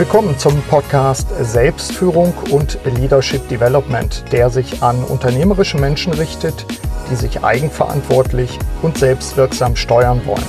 Willkommen zum Podcast Selbstführung und Leadership Development, der sich an unternehmerische Menschen richtet, die sich eigenverantwortlich und selbstwirksam steuern wollen.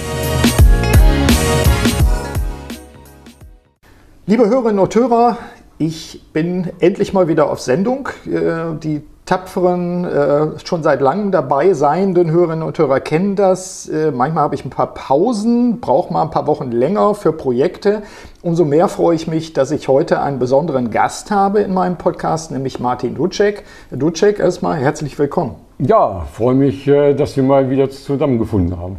Liebe Hörerinnen und Hörer, ich bin endlich mal wieder auf Sendung. Äh, die tapferen, äh, schon seit langem dabei seienden Hörerinnen und Hörer kennen das. Äh, manchmal habe ich ein paar Pausen, brauche mal ein paar Wochen länger für Projekte. Umso mehr freue ich mich, dass ich heute einen besonderen Gast habe in meinem Podcast, nämlich Martin Ducek. Ducek, erstmal herzlich willkommen. Ja, freue mich, äh, dass wir mal wieder zusammengefunden haben.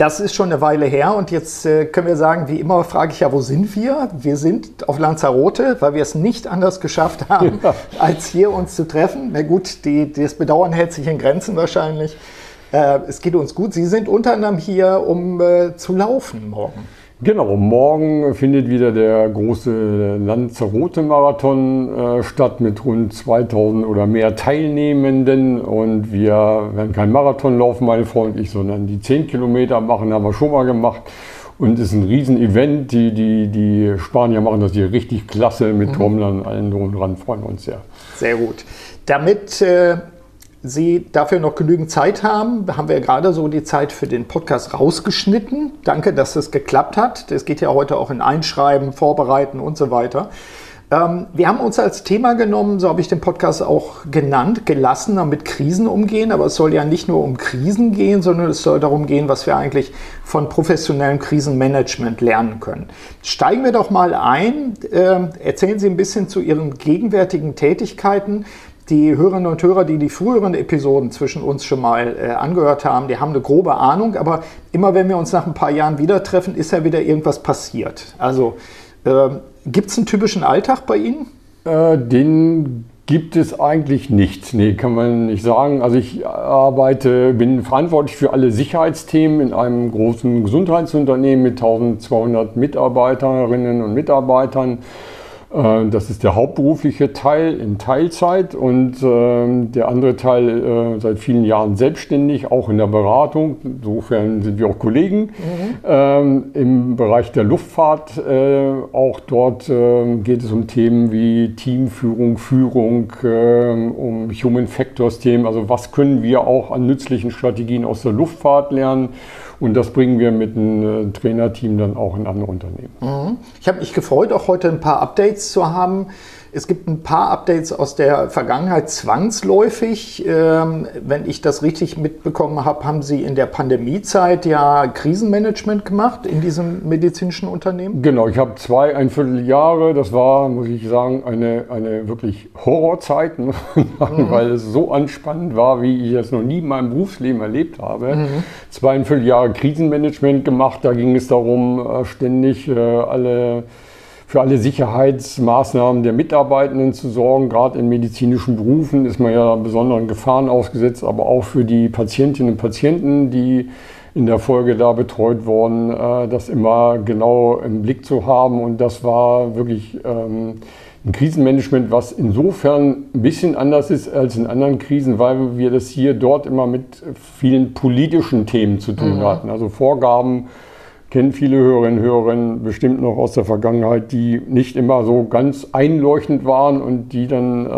Das ist schon eine Weile her und jetzt äh, können wir sagen, wie immer frage ich ja, wo sind wir? Wir sind auf Lanzarote, weil wir es nicht anders geschafft haben, ja. als hier uns zu treffen. Na gut, die, das Bedauern hält sich in Grenzen wahrscheinlich. Äh, es geht uns gut. Sie sind unter anderem hier, um äh, zu laufen morgen. Genau, morgen findet wieder der große Lanzarote-Marathon äh, statt mit rund 2000 oder mehr Teilnehmenden. Und wir werden kein Marathon laufen, meine Frau und ich, sondern die 10 Kilometer machen, haben wir schon mal gemacht. Und es ist ein Riesenevent. Die, die, die Spanier machen das hier richtig klasse mit mhm. Trommlern, allen drum dran, freuen wir uns sehr. Sehr gut. Damit äh, Sie dafür noch genügend Zeit haben, haben wir gerade so die Zeit für den Podcast rausgeschnitten. Danke, dass es geklappt hat. Das geht ja heute auch in Einschreiben, Vorbereiten und so weiter. Ähm, wir haben uns als Thema genommen, so habe ich den Podcast auch genannt, gelassener mit Krisen umgehen. Aber es soll ja nicht nur um Krisen gehen, sondern es soll darum gehen, was wir eigentlich von professionellem Krisenmanagement lernen können. Steigen wir doch mal ein. Äh, erzählen Sie ein bisschen zu Ihren gegenwärtigen Tätigkeiten die Hörerinnen und Hörer, die die früheren Episoden zwischen uns schon mal äh, angehört haben, die haben eine grobe Ahnung, aber immer wenn wir uns nach ein paar Jahren wieder treffen, ist ja wieder irgendwas passiert. Also äh, gibt es einen typischen Alltag bei Ihnen? Äh, den gibt es eigentlich nicht. Nee, kann man nicht sagen. Also ich arbeite, bin verantwortlich für alle Sicherheitsthemen in einem großen Gesundheitsunternehmen mit 1200 Mitarbeiterinnen und Mitarbeitern. Äh, das ist der hauptberufliche Teil in Teilzeit und ähm, der andere Teil äh, seit vielen Jahren selbstständig, auch in der Beratung. Insofern sind wir auch Kollegen. Mhm. Ähm, Im Bereich der Luftfahrt, äh, auch dort ähm, geht es um Themen wie Teamführung, Führung, um Human Factors Themen. Also was können wir auch an nützlichen Strategien aus der Luftfahrt lernen? Und das bringen wir mit einem Trainerteam dann auch in andere Unternehmen. Mhm. Ich habe mich gefreut, auch heute ein paar Updates zu haben. Es gibt ein paar Updates aus der Vergangenheit zwangsläufig. Ähm, wenn ich das richtig mitbekommen habe, haben Sie in der Pandemiezeit ja Krisenmanagement gemacht in diesem medizinischen Unternehmen? Genau, ich habe zwei, ein Vierteljahre, das war, muss ich sagen, eine, eine wirklich Horrorzeit, mhm. weil es so anspannend war, wie ich es noch nie in meinem Berufsleben erlebt habe. Mhm. Zweieinviertel Jahre Krisenmanagement gemacht, da ging es darum, äh, ständig äh, alle für alle Sicherheitsmaßnahmen der Mitarbeitenden zu sorgen. Gerade in medizinischen Berufen ist man ja besonderen Gefahren ausgesetzt, aber auch für die Patientinnen und Patienten, die in der Folge da betreut wurden, äh, das immer genau im Blick zu haben. Und das war wirklich ähm, ein Krisenmanagement, was insofern ein bisschen anders ist als in anderen Krisen, weil wir das hier dort immer mit vielen politischen Themen zu tun mhm. hatten. Also Vorgaben kennen viele Hörerinnen und Hörer bestimmt noch aus der Vergangenheit, die nicht immer so ganz einleuchtend waren und die dann äh,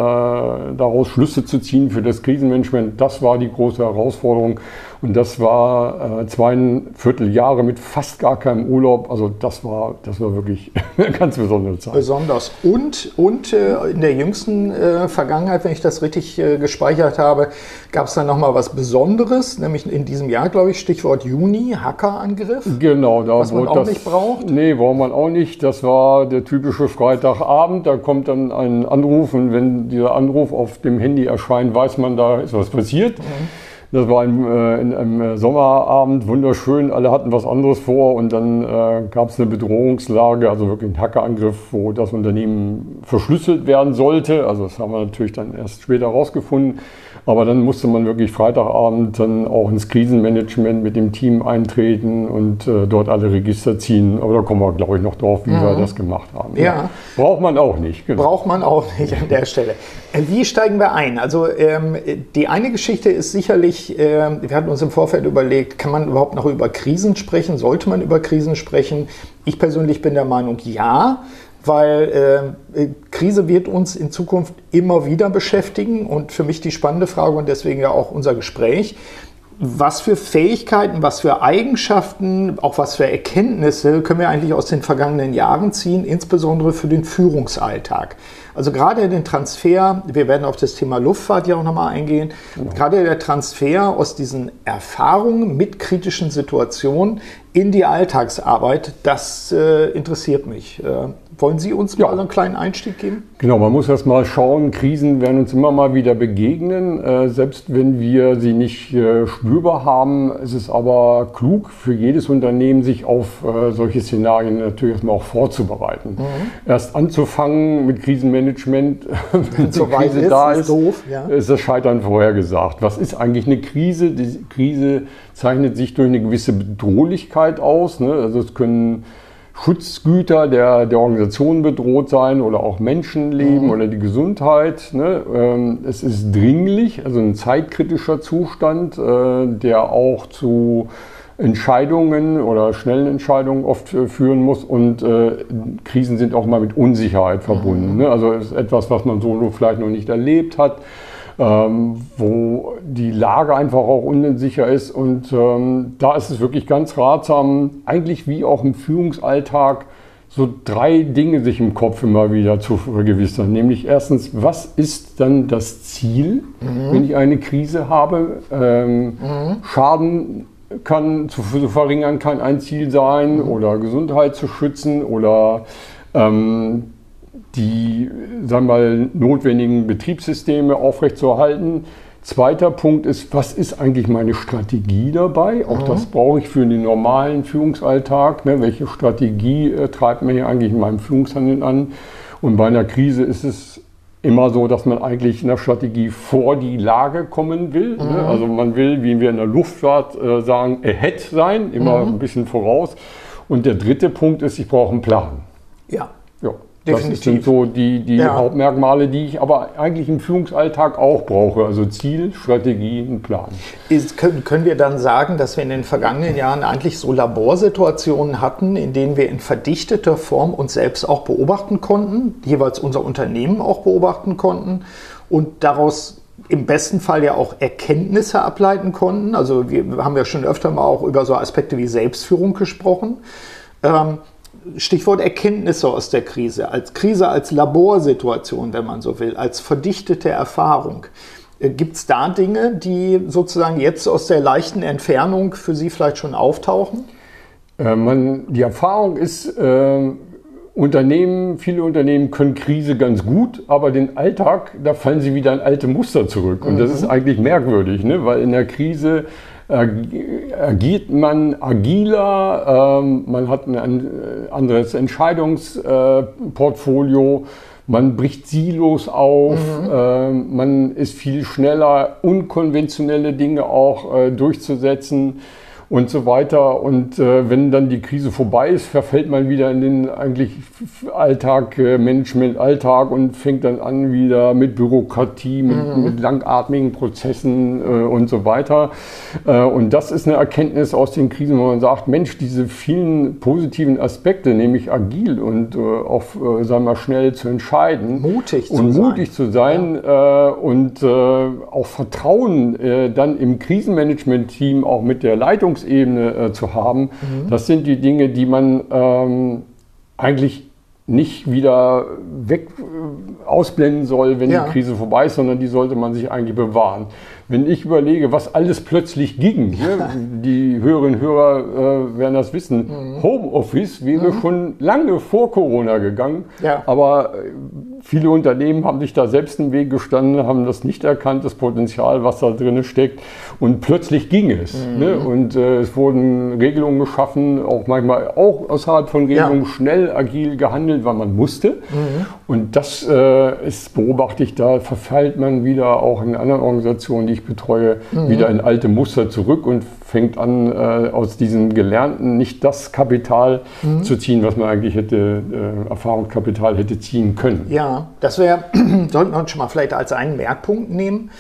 daraus Schlüsse zu ziehen für das Krisenmanagement, das war die große Herausforderung. Und das war äh, zweieinviertel Jahre mit fast gar keinem Urlaub. Also das war, das war wirklich eine ganz besondere Zeit. Besonders. Und, und äh, in der jüngsten äh, Vergangenheit, wenn ich das richtig äh, gespeichert habe, gab es dann nochmal was Besonderes, nämlich in diesem Jahr, glaube ich, Stichwort Juni, Hackerangriff. Genau, da was man auch das, nicht braucht. Nee, braucht man auch nicht. Das war der typische Freitagabend. Da kommt dann ein Anruf und wenn dieser Anruf auf dem Handy erscheint, weiß man, da ist was passiert. Mhm. Das war ein, äh, in einem äh, Sommerabend, wunderschön, alle hatten was anderes vor und dann äh, gab es eine Bedrohungslage, also wirklich einen Hackerangriff, wo das Unternehmen verschlüsselt werden sollte. Also das haben wir natürlich dann erst später rausgefunden. Aber dann musste man wirklich Freitagabend dann auch ins Krisenmanagement mit dem Team eintreten und äh, dort alle Register ziehen. Aber da kommen wir, glaube ich, noch drauf, wie mhm. wir das gemacht haben. Ja. ja. Braucht man auch nicht. Genau. Braucht man auch nicht an der Stelle. Äh, wie steigen wir ein? Also ähm, die eine Geschichte ist sicherlich, äh, wir hatten uns im Vorfeld überlegt, kann man überhaupt noch über Krisen sprechen? Sollte man über Krisen sprechen? Ich persönlich bin der Meinung, ja. Weil äh, Krise wird uns in Zukunft immer wieder beschäftigen und für mich die spannende Frage und deswegen ja auch unser Gespräch. Was für Fähigkeiten, was für Eigenschaften, auch was für Erkenntnisse können wir eigentlich aus den vergangenen Jahren ziehen, insbesondere für den Führungsalltag? Also gerade den Transfer, wir werden auf das Thema Luftfahrt ja auch nochmal eingehen, genau. gerade der Transfer aus diesen Erfahrungen mit kritischen Situationen in die Alltagsarbeit, das äh, interessiert mich. Äh, wollen Sie uns ja. mal einen kleinen Einstieg geben? Genau, man muss erst mal schauen, Krisen werden uns immer mal wieder begegnen, äh, selbst wenn wir sie nicht äh, spürbar haben. Es ist aber klug für jedes Unternehmen, sich auf äh, solche Szenarien natürlich erstmal auch vorzubereiten. Mhm. Erst anzufangen mit Krisenmanagement, wenn die Krise ist, da ist, ist, doof, ja. ist das Scheitern vorhergesagt. Was ist eigentlich eine Krise? Die Krise zeichnet sich durch eine gewisse Bedrohlichkeit aus. Ne? Also es können Schutzgüter der, der Organisation bedroht sein oder auch Menschenleben mhm. oder die Gesundheit. Ne? Ähm, es ist dringlich, also ein zeitkritischer Zustand, äh, der auch zu Entscheidungen oder schnellen Entscheidungen oft äh, führen muss und äh, Krisen sind auch mal mit Unsicherheit verbunden. Mhm. Ne? Also ist etwas, was man so vielleicht noch nicht erlebt hat ähm, wo die Lage einfach auch unsicher ist. Und ähm, da ist es wirklich ganz ratsam, eigentlich wie auch im Führungsalltag, so drei Dinge sich im Kopf immer wieder zu vergewissern. Nämlich erstens, was ist dann das Ziel, mhm. wenn ich eine Krise habe? Ähm, mhm. Schaden kann zu, zu, verringern kann ein Ziel sein mhm. oder Gesundheit zu schützen oder ähm, die sagen wir mal, notwendigen Betriebssysteme aufrechtzuerhalten. Zweiter Punkt ist, was ist eigentlich meine Strategie dabei? Auch mhm. das brauche ich für den normalen Führungsalltag. Ne? Welche Strategie äh, treibt mir hier eigentlich in meinem Führungshandeln an? Und bei einer Krise ist es immer so, dass man eigentlich in der Strategie vor die Lage kommen will. Ne? Mhm. Ne? Also man will, wie wir in der Luftfahrt äh, sagen, ahead sein, immer mhm. ein bisschen voraus. Und der dritte Punkt ist, ich brauche einen Plan. Ja. Definitiv. Das sind so die, die ja. Hauptmerkmale, die ich aber eigentlich im Führungsalltag auch brauche. Also Ziel, Strategie, ein Plan. Ist, können, können wir dann sagen, dass wir in den vergangenen Jahren eigentlich so Laborsituationen hatten, in denen wir in verdichteter Form uns selbst auch beobachten konnten, jeweils unser Unternehmen auch beobachten konnten und daraus im besten Fall ja auch Erkenntnisse ableiten konnten. Also wir haben ja schon öfter mal auch über so Aspekte wie Selbstführung gesprochen. Ähm, Stichwort Erkenntnisse aus der Krise, als Krise als Laborsituation, wenn man so will, als verdichtete Erfahrung. Äh, Gibt es da Dinge, die sozusagen jetzt aus der leichten Entfernung für Sie vielleicht schon auftauchen? Äh, man, die Erfahrung ist, äh, Unternehmen, viele Unternehmen können Krise ganz gut, aber den Alltag, da fallen sie wieder in alte Muster zurück. Und mhm. das ist eigentlich merkwürdig, ne? weil in der Krise agiert man agiler, ähm, man hat ein äh, anderes Entscheidungsportfolio, man bricht Silos auf, mhm. Ähm, man ist viel schneller, unkonventionelle Dinge auch äh, durchzusetzen und so weiter. Und äh, wenn dann die Krise vorbei ist, verfällt man wieder in den eigentlich Alltag, äh, Management-Alltag und fängt dann an wieder mit Bürokratie, mit, mhm. mit langatmigen Prozessen äh, und so weiter. Äh, und das ist eine Erkenntnis aus den Krisen, wo man sagt, Mensch, diese vielen positiven Aspekte, nämlich agil und äh, auch, äh, sagen wir, schnell zu entscheiden. Mutig zu und sein. mutig zu sein ja. und auch Vertrauen dann im Krisenmanagement-Team, auch mit der Leitungs Beziehungsebene äh, zu haben. Mhm. Das sind die Dinge, die man ähm, eigentlich nicht wieder weg äh, ausblenden soll, wenn ja. die Krise vorbei ist, sondern die sollte man sich eigentlich bewahren. Wenn ich überlege, was alles plötzlich ging, ne? die Hörerinnen und Hörer äh, werden das wissen, mhm. Homeoffice wäre mhm. schon lange vor Corona gegangen, ja. aber äh, viele Unternehmen haben sich da selbst einen Weg gestanden, haben das nicht erkannt, das Potenzial, was da drin steckt. Und plötzlich ging es. Mhm. Ne? Und äh, es wurden Regelungen geschaffen, auch manchmal auch außerhalb von Regelungen ja. schnell, agil gehandelt, weil man musste. Mhm. Und das äh, ist, beobachte ich, da verfällt man wieder auch in anderen Organisationen, die ich betreue, mhm. wieder in alte Muster zurück und fängt an, äh, aus diesem Gelernten nicht das Kapital mhm. zu ziehen, was man eigentlich hätte, äh, Erfahrungskapital hätte ziehen können. Ja, das wäre, sollten wir uns schon mal vielleicht als einen Merkpunkt nehmen.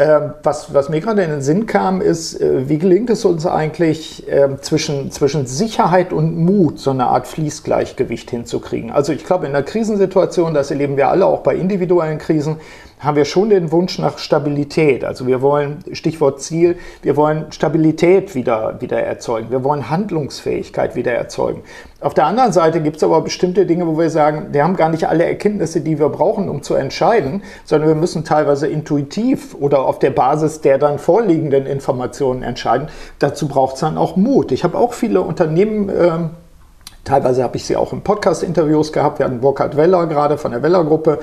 Ähm, was, was mir gerade in den Sinn kam, ist, äh, wie gelingt es uns eigentlich äh, zwischen, zwischen Sicherheit und Mut so eine Art Fließgleichgewicht hinzukriegen? Also ich glaube, in einer Krisensituation, das erleben wir alle auch bei individuellen Krisen, haben wir schon den Wunsch nach Stabilität. Also wir wollen, Stichwort Ziel, wir wollen Stabilität wieder, wieder erzeugen. Wir wollen Handlungsfähigkeit wieder erzeugen. Auf der anderen Seite gibt es aber bestimmte Dinge, wo wir sagen, wir haben gar nicht alle Erkenntnisse, die wir brauchen, um zu entscheiden, sondern wir müssen teilweise intuitiv oder auf der Basis der dann vorliegenden Informationen entscheiden. Dazu braucht es dann auch Mut. Ich habe auch viele Unternehmen, äh, teilweise habe ich sie auch in Podcast-Interviews gehabt. Wir hatten Burkhard Weller gerade von der Weller-Gruppe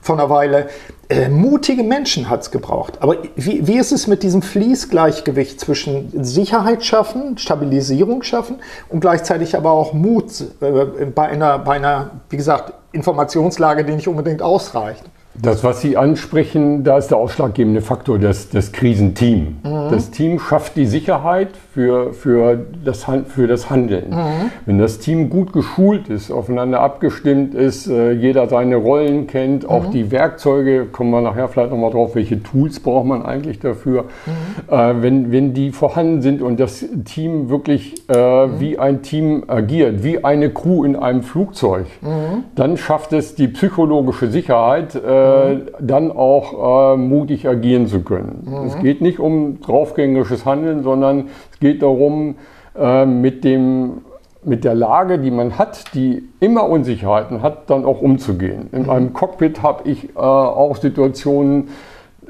vor einer Weile. Äh, mutige Menschen hat es gebraucht. Aber wie, wie ist es mit diesem Fließgleichgewicht zwischen Sicherheit schaffen, Stabilisierung schaffen und gleichzeitig aber auch Mut äh, bei, einer, bei einer, wie gesagt, Informationslage, die nicht unbedingt ausreicht? Das, was Sie ansprechen, da ist der ausschlaggebende Faktor das, das Krisenteam. Mhm. Das Team schafft die Sicherheit für, für, das, für das Handeln. Mhm. Wenn das Team gut geschult ist, aufeinander abgestimmt ist, äh, jeder seine Rollen kennt, mhm. auch die Werkzeuge, kommen wir nachher vielleicht nochmal drauf, welche Tools braucht man eigentlich dafür, mhm. äh, wenn, wenn die vorhanden sind und das Team wirklich äh, mhm. wie ein Team agiert, wie eine Crew in einem Flugzeug, mhm. dann schafft es die psychologische Sicherheit, äh, mhm. dann auch äh, mutig agieren zu können. Mhm. Es geht nicht um draufgängerisches Handeln, sondern es geht darum, äh, mit, dem, mit der Lage, die man hat, die immer Unsicherheiten hat, dann auch umzugehen. In mhm. einem Cockpit habe ich äh, auch Situationen,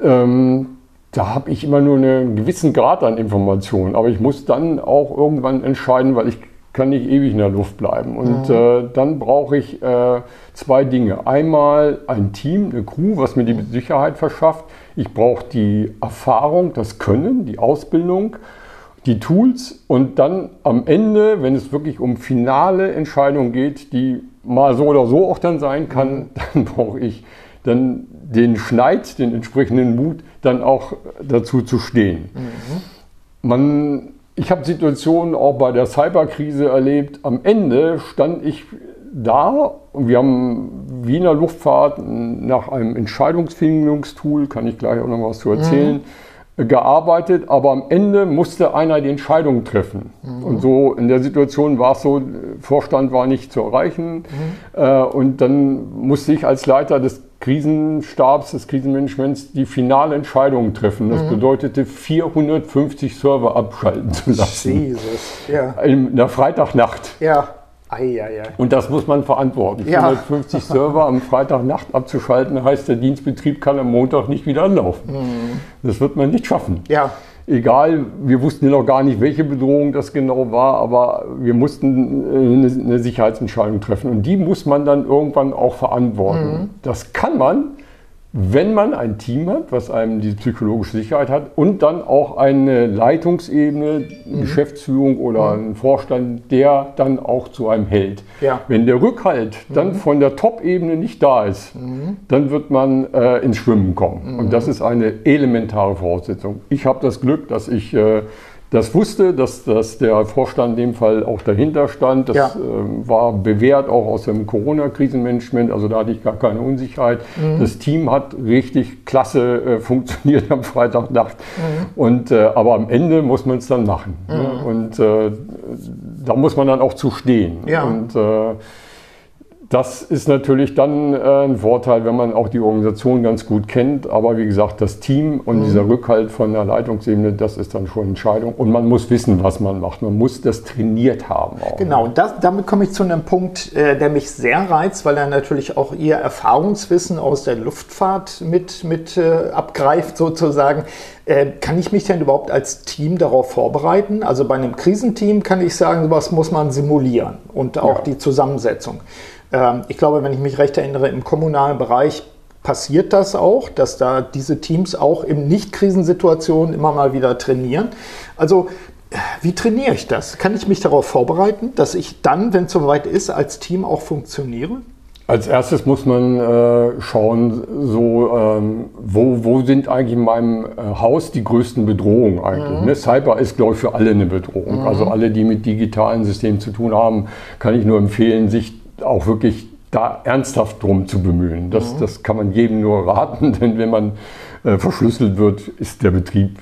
ähm, da habe ich immer nur einen gewissen Grad an Informationen, aber ich muss dann auch irgendwann entscheiden, weil ich kann nicht ewig in der Luft bleiben. Und mhm. äh, dann brauche ich äh, zwei Dinge. Einmal ein Team, eine Crew, was mir die Sicherheit verschafft. Ich brauche die Erfahrung, das Können, die Ausbildung, die Tools und dann am Ende, wenn es wirklich um finale Entscheidungen geht, die mal so oder so auch dann sein kann, mhm. dann brauche ich dann den Schneid, den entsprechenden Mut, dann auch dazu zu stehen. Mhm. Man ich habe Situationen auch bei der Cyberkrise erlebt. Am Ende stand ich da und wir haben Wiener Luftfahrt nach einem Entscheidungsfindungstool, kann ich gleich auch noch was zu erzählen, mhm. gearbeitet, aber am Ende musste einer die Entscheidung treffen. Mhm. Und so in der Situation war es so, Vorstand war nicht zu erreichen mhm. äh, und dann musste ich als Leiter des Krisenstabs, des Krisenmanagements die finale Entscheidung treffen. Das mhm. bedeutete 450 Server abschalten zu lassen. Jesus, ja. In der Freitagnacht. Ja. Ei, ei, ei. Und das muss man verantworten. Ja. 450 Server am Freitagnacht abzuschalten, heißt, der Dienstbetrieb kann am Montag nicht wieder anlaufen. Mhm. Das wird man nicht schaffen. Ja egal, wir wussten ja noch gar nicht, welche Bedrohung das genau war, aber wir mussten äh, eine, eine Sicherheitsentscheidung treffen und die muss man dann irgendwann auch verantworten. Mhm. Das kann man, wenn man ein Team hat, was einem die psychologische Sicherheit hat und dann auch eine Leitungsebene, mhm. Geschäftsführung oder mhm. einen Vorstand, der dann auch zu einem hält. Ja. Wenn der Rückhalt dann mhm. von der Top-Ebene nicht da ist, mhm. dann wird man äh, ins Schwimmen kommen. Und das ist eine elementare Voraussetzung. Ich habe das Glück, dass ich äh, das wusste, dass, dass der Vorstand in dem Fall auch dahinter stand. Das ja. äh, war bewährt auch aus dem Corona-Krisenmanagement, also da hatte ich gar keine Unsicherheit. Mhm. Das Team hat richtig klasse äh, funktioniert am Freitagnacht. Mhm. Und, äh, aber am Ende muss man es dann machen. Ne? Mhm. Ne? Und äh, da muss man dann auch zu stehen. Ja. Und, äh, das ist natürlich dann äh, ein Vorteil, wenn man auch die Organisation ganz gut kennt. Aber wie gesagt, das Team und mhm. dieser Rückhalt von der Leitungsebene, das ist dann schon Entscheidung. Und man muss wissen, was man macht. Man muss das trainiert haben. Auch. Genau, und das, damit komme ich zu einem Punkt, äh, der mich sehr reizt, weil er natürlich auch Ihr Erfahrungswissen aus der Luftfahrt mit, mit äh, abgreift, sozusagen. Kann ich mich denn überhaupt als Team darauf vorbereiten? Also bei einem Krisenteam kann ich sagen, was muss man simulieren und auch ja. die Zusammensetzung. Ähm, ich glaube, wenn ich mich recht erinnere, im kommunalen Bereich passiert das auch, dass da diese Teams auch in Nicht-Krisensituationen immer mal wieder trainieren. Also wie trainiere ich das? Kann ich mich darauf vorbereiten, dass ich dann, wenn es soweit ist, als Team auch funktioniere? Als erstes muss man äh, schauen, so, ähm, wo, wo sind eigentlich in meinem äh, Haus die größten Bedrohungen eigentlich. Mhm. Ne? Cyber ist, glaube ich, für alle eine Bedrohung. Mhm. Also alle, die mit digitalen Systemen zu tun haben, kann ich nur empfehlen, sich auch wirklich da ernsthaft drum zu bemühen. Das, mhm. das kann man jedem nur raten, denn wenn man äh, verschlüsselt wird, ist der Betrieb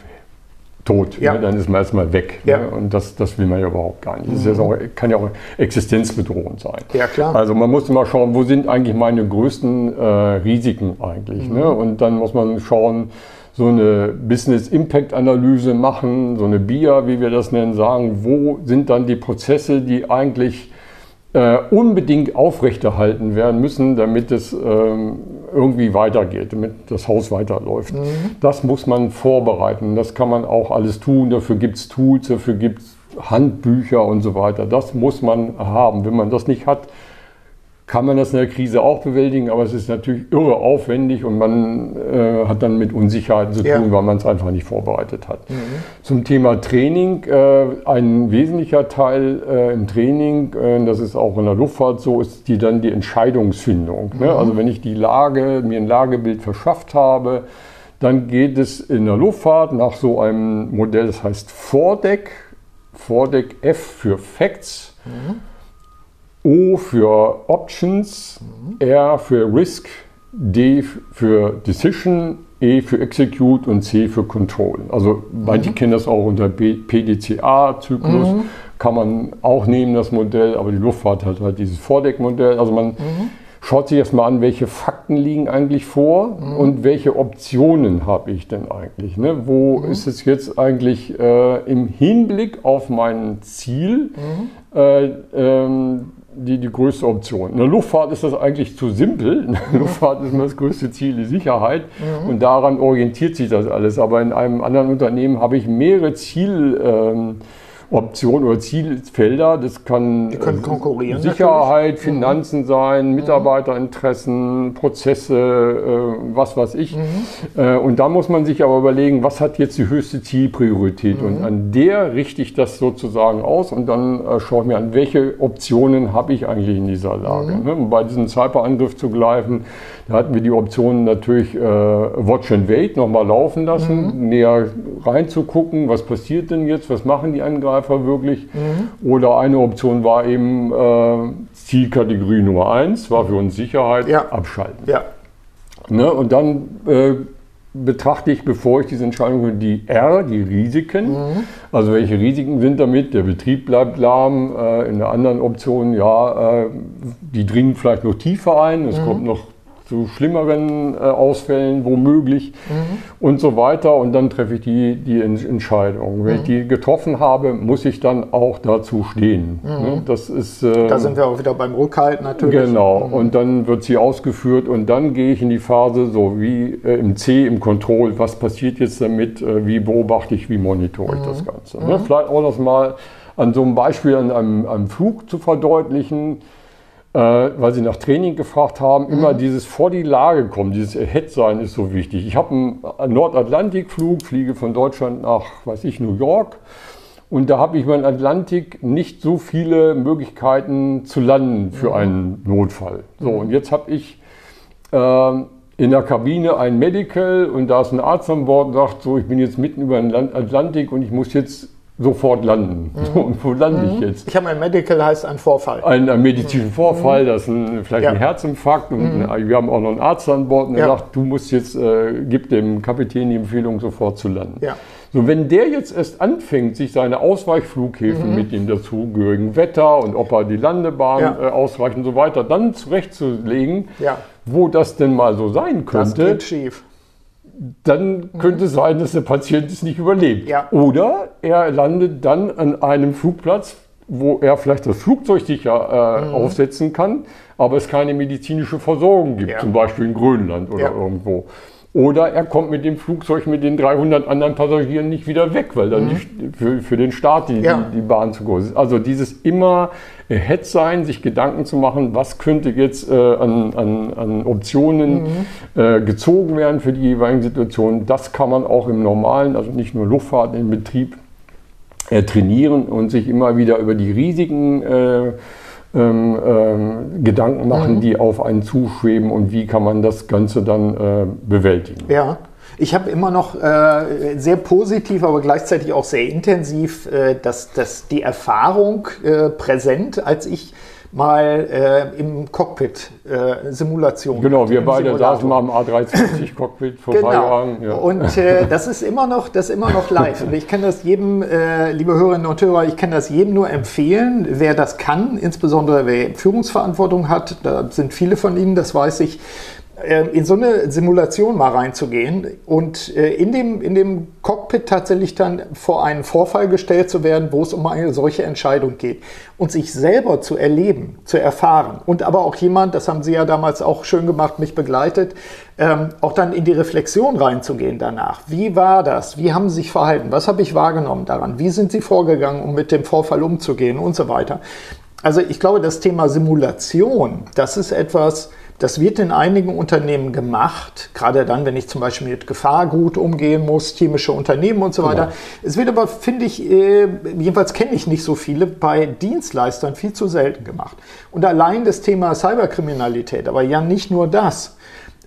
tot. Ja. Ne? Dann ist man erstmal weg. Ja. Ne? Und das, das will man ja überhaupt gar nicht. Das mhm. auch, kann ja auch existenzbedrohend sein. Ja, klar. Also man muss immer schauen, wo sind eigentlich meine größten äh, Risiken eigentlich. Ne? Mhm. Ne? Und dann muss man schauen, so eine Business Impact Analyse machen, so eine BIA, wie wir das nennen, sagen, wo sind dann die Prozesse, die eigentlich äh, unbedingt aufrechterhalten werden müssen, damit es ähm, irgendwie weitergeht, damit das Haus weiterläuft. Mhm. Das muss man vorbereiten. Das kann man auch alles tun. Dafür gibt es Tools, dafür gibt es Handbücher und so weiter. Das muss man haben. Wenn man das nicht hat, kann man das in der Krise auch bewältigen, aber es ist natürlich irre aufwendig und man äh, hat dann mit Unsicherheiten zu tun, ja. weil man es einfach nicht vorbereitet hat. Mhm. Zum Thema Training, äh, ein wesentlicher Teil äh, im Training, äh, das ist auch in der Luftfahrt so, ist die dann die Entscheidungsfindung. Ne? Mhm. Also wenn ich die Lage, mir ein Lagebild verschafft habe, dann geht es in der Luftfahrt nach so einem Modell, das heißt Vordeck, Vordeck F für Facts. Mhm. O für Options, mhm. R für Risk, D für Decision, E für Execute und C für Control. Also mhm. manche kennen das auch unter PDCA-Zyklus. Mhm. Kann man auch nehmen, das Modell, aber die Luftfahrt hat halt dieses Vordeckmodell. Also man mhm. schaut sich erstmal an, welche Fakten liegen eigentlich vor mhm. und welche Optionen habe ich denn eigentlich. Ne? Wo mhm. ist es jetzt eigentlich äh, im Hinblick auf mein Ziel äh, ähm, die, die größte Option. In der Luftfahrt ist das eigentlich zu simpel. In der Luftfahrt ist das größte Ziel die Sicherheit mhm. und daran orientiert sich das alles. Aber in einem anderen Unternehmen habe ich mehrere Ziel. Ähm, Optionen oder Zielfelder. Das kann äh, Sicherheit, natürlich. Mhm. Finanzen mhm. sein, Mitarbeiterinteressen, Prozesse, äh, was weiß ich. Mhm. Äh, und da muss man sich aber überlegen, was hat jetzt die höchste Zielpriorität? Mhm. Und an der richte ich das sozusagen aus und dann äh, schaue ich mir an, welche Optionen habe ich eigentlich in dieser Lage. Mhm. Ne? Um bei diesem Cyberangriff zu greifen, da hatten wir die Option natürlich äh, Watch and Wait nochmal laufen lassen, mhm. näher reinzugucken, was passiert denn jetzt, was machen die Angreifer wirklich. Mhm. Oder eine Option war eben äh, Zielkategorie Nummer 1, war für uns Sicherheit, ja. abschalten. Ja. Ne? Und dann äh, betrachte ich, bevor ich diese Entscheidung die R, die Risiken. Mhm. Also welche Risiken sind damit? Der Betrieb bleibt lahm. Äh, in der anderen Option, ja, äh, die dringen vielleicht noch tiefer ein. Es mhm. kommt noch zu schlimmeren äh, Ausfällen womöglich mhm. und so weiter. Und dann treffe ich die, die Entscheidung. Wenn mhm. ich die getroffen habe, muss ich dann auch dazu stehen. Mhm. Ne? Das ist, äh, da sind wir auch wieder beim Rückhalt natürlich. Genau. Mhm. Und dann wird sie ausgeführt und dann gehe ich in die Phase, so wie äh, im C, im Control, was passiert jetzt damit, äh, wie beobachte ich, wie monitore ich das mhm. Ganze. Ne? Mhm. Vielleicht auch das mal an so einem Beispiel an einem, einem Flug zu verdeutlichen äh, weil Sie nach Training gefragt haben, mhm. immer dieses vor die Lage kommen, dieses Ahead-Sein ist so wichtig. Ich habe einen Nordatlantikflug, fliege von Deutschland nach, weiß ich, New York. Und da habe ich beim Atlantik nicht so viele Möglichkeiten zu landen für mhm. einen Notfall. So, und jetzt habe ich äh, in der Kabine ein Medical und da ist ein Arzt an Bord und sagt, so, ich bin jetzt mitten über den Atlantik und ich muss jetzt sofort landen. Mhm. Und wo lande mhm. ich jetzt? Ich habe ein Medical, heißt ein Vorfall. Ein, ein medizinischen mhm. Vorfall, das ist ein, vielleicht ja. ein Herzinfarkt. Und mhm. wir haben auch noch einen Arzt an Bord und er ja. sagt, du musst jetzt, äh, gib dem Kapitän die Empfehlung, sofort zu landen. Ja. So, wenn der jetzt erst anfängt, sich seine Ausweichflughäfen mhm. mit dem dazugehörigen Wetter und ob er die Landebahn ja. äh, ausreicht und so weiter, dann zurechtzulegen, wo das denn mal so sein könnte. Das geht schief dann könnte es sein, dass der Patient es nicht überlebt. Ja. Oder er landet dann an einem Flugplatz, wo er vielleicht das Flugzeug sicher äh, mhm. aufsetzen kann, aber es keine medizinische Versorgung gibt, ja. zum Beispiel in Grönland oder ja. irgendwo. Oder er kommt mit dem Flugzeug mit den 300 anderen Passagieren nicht wieder weg, weil dann mhm. nicht für, für den Start die, ja. die, die, Bahn zu groß ist. Also dieses immer Head sein, sich Gedanken zu machen, was könnte jetzt äh, an, an, an, Optionen mhm. äh, gezogen werden für die jeweiligen Situationen, das kann man auch im normalen, also nicht nur Luftfahrt im Betrieb, äh, trainieren und sich immer wieder über die Risiken äh, ähm, ähm, Gedanken machen, mhm. die auf einen zuschweben und wie kann man das Ganze dann äh, bewältigen. Ja. Ich habe immer noch äh, sehr positiv, aber gleichzeitig auch sehr intensiv äh, das, das, die Erfahrung äh, präsent, als ich mal äh, im Cockpit äh, Simulation. Genau, wir beide Simulator. saßen mal am A320 Cockpit vor genau. Jahren. Ja. Und äh, das ist immer noch, das ist immer noch live. Und ich kann das jedem, äh, liebe Hörerinnen und Hörer, ich kann das jedem nur empfehlen, wer das kann, insbesondere wer Führungsverantwortung hat. Da sind viele von Ihnen, das weiß ich in so eine Simulation mal reinzugehen und äh, in dem, in dem Cockpit tatsächlich dann vor einen Vorfall gestellt zu werden, wo es um eine solche Entscheidung geht und sich selber zu erleben, zu erfahren und aber auch jemand, das haben Sie ja damals auch schön gemacht, mich begleitet, ähm, auch dann in die Reflexion reinzugehen danach. Wie war das? Wie haben Sie sich verhalten? Was habe ich wahrgenommen daran? Wie sind Sie vorgegangen, um mit dem Vorfall umzugehen und so weiter? Also ich glaube, das Thema Simulation, das ist etwas, das wird in einigen Unternehmen gemacht, gerade dann, wenn ich zum Beispiel mit Gefahrgut umgehen muss, chemische Unternehmen und so weiter. Genau. Es wird aber, finde ich, äh, jedenfalls kenne ich nicht so viele, bei Dienstleistern viel zu selten gemacht. Und allein das Thema Cyberkriminalität, aber ja nicht nur das.